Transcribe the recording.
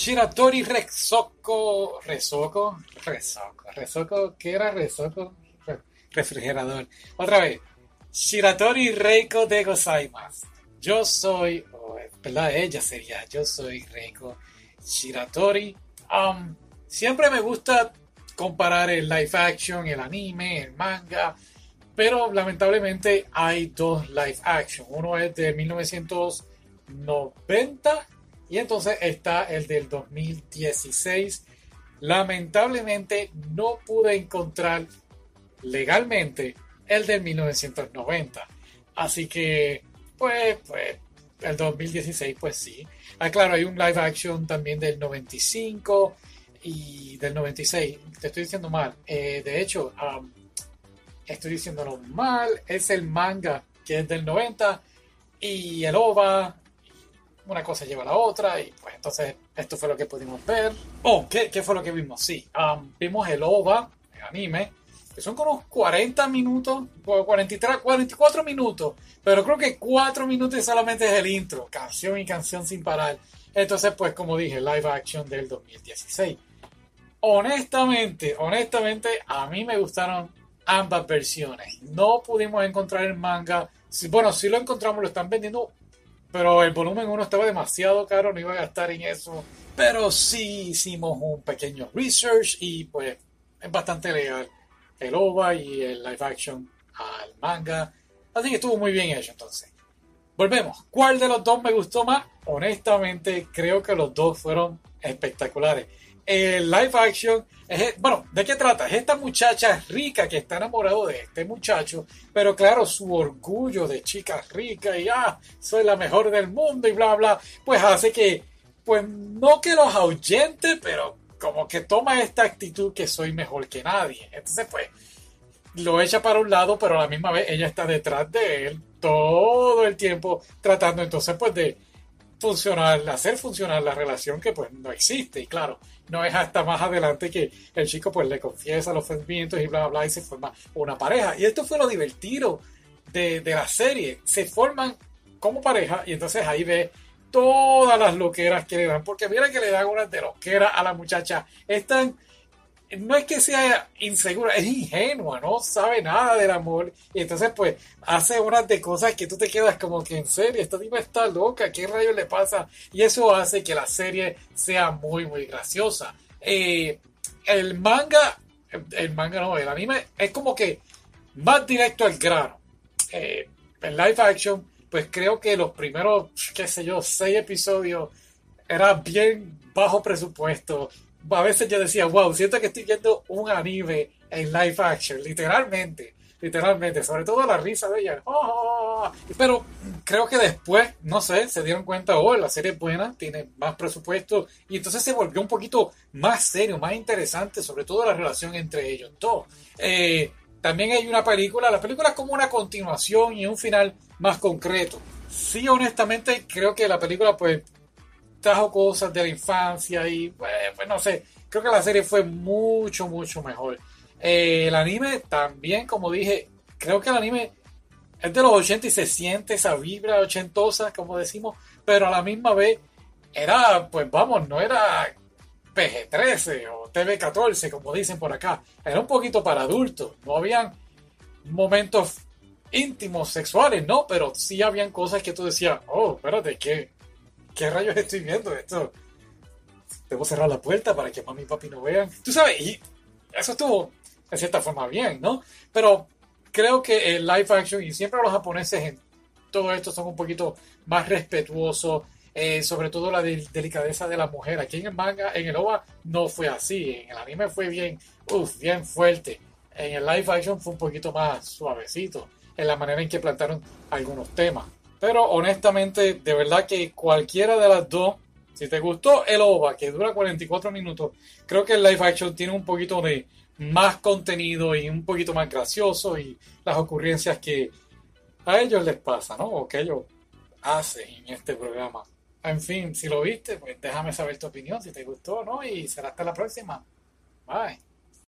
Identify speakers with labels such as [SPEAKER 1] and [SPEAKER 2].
[SPEAKER 1] Shiratori Rezoko. Rezoko. Rezoko. Rezoko. ¿Qué era Rezoko? refrigerador. Otra vez. Shiratori Reiko de Gozaimasu. Yo soy, oh, ¿verdad? Ella sería, yo soy Reiko Shiratori. Um, siempre me gusta comparar el live action, el anime, el manga, pero lamentablemente hay dos live action. Uno es de 1990 y entonces está el del 2016. Lamentablemente no pude encontrar legalmente el del 1990. Así que, pues, pues, el 2016, pues sí. Ah, claro, hay un live action también del 95 y del 96. Te estoy diciendo mal. Eh, de hecho, estoy diciéndolo mal. Es el manga que es del 90 y el OVA. Una cosa lleva a la otra y pues entonces esto fue lo que pudimos ver. Oh, ¿qué, qué fue lo que vimos? Sí, vimos el OVA, el anime, que son como 40 minutos, 43, 44 minutos, pero creo que 4 minutos solamente es el intro, canción y canción sin parar. Entonces, pues como dije, live action del 2016. Honestamente, honestamente, a mí me gustaron ambas versiones. No pudimos encontrar el manga. Bueno, si lo encontramos, lo están vendiendo, pero el volumen 1 estaba demasiado caro, no iba a gastar en eso. Pero sí hicimos un pequeño research y pues es bastante legal el OVA y el live action al manga. Así que estuvo muy bien hecho entonces. Volvemos. ¿Cuál de los dos me gustó más? Honestamente, creo que los dos fueron espectaculares. El live action, es, bueno, ¿de qué trata? Es esta muchacha rica que está enamorado de este muchacho, pero claro, su orgullo de chica rica y ah, soy la mejor del mundo y bla, bla, pues hace que, pues no que los ahuyente, pero como que toma esta actitud que soy mejor que nadie. Entonces, pues, lo echa para un lado, pero a la misma vez ella está detrás de él todo el tiempo tratando entonces pues de funcionar, hacer funcionar la relación que pues no existe. Y claro, no es hasta más adelante que el chico pues le confiesa los sentimientos y bla, bla, y se forma una pareja. Y esto fue lo divertido de, de la serie. Se forman como pareja y entonces ahí ve todas las loqueras que le dan, porque mira que le dan unas de loqueras a la muchacha. Están, no es que sea insegura, es ingenua, no sabe nada del amor. Y entonces, pues, hace unas de cosas que tú te quedas como que en serio, esta tipa está loca, ¿qué rayos le pasa? Y eso hace que la serie sea muy, muy graciosa. Eh, el manga, el manga no, el anime es como que más directo al grano. Eh, en live action pues creo que los primeros, qué sé yo, seis episodios era bien bajo presupuesto. A veces yo decía, wow, siento que estoy viendo un anime en live action, literalmente, literalmente, sobre todo la risa de ella. ¡Oh! Pero creo que después, no sé, se dieron cuenta, oh, la serie es buena, tiene más presupuesto, y entonces se volvió un poquito más serio, más interesante, sobre todo la relación entre ellos dos. Eh, también hay una película, la película es como una continuación y un final más concreto. Sí, honestamente, creo que la película pues trajo cosas de la infancia y pues, pues no sé, creo que la serie fue mucho, mucho mejor. Eh, el anime también, como dije, creo que el anime es de los 80 y se siente esa vibra ochentosa, como decimos, pero a la misma vez era, pues vamos, no era PG-13 o TV-14, como dicen por acá. Era un poquito para adultos. No habían momentos íntimos, sexuales, no, pero sí habían cosas que tú decías, oh, espérate, ¿qué, qué rayos estoy viendo esto? Debo cerrar la puerta para que mami y papi no vean. Tú sabes, y eso estuvo de cierta forma bien, ¿no? Pero creo que el live action y siempre los japoneses en todo esto son un poquito más respetuosos eh, sobre todo la delicadeza de la mujer. Aquí en el manga, en el OVA, no fue así. En el anime fue bien, uff, bien fuerte. En el live action fue un poquito más suavecito en la manera en que plantaron algunos temas. Pero honestamente, de verdad que cualquiera de las dos, si te gustó el OVA, que dura 44 minutos, creo que el live action tiene un poquito de más contenido y un poquito más gracioso y las ocurrencias que a ellos les pasa, ¿no? O que ellos hacen en este programa. En fin, si lo viste, pues déjame saber tu opinión, si te gustó no, y será hasta la próxima. Bye.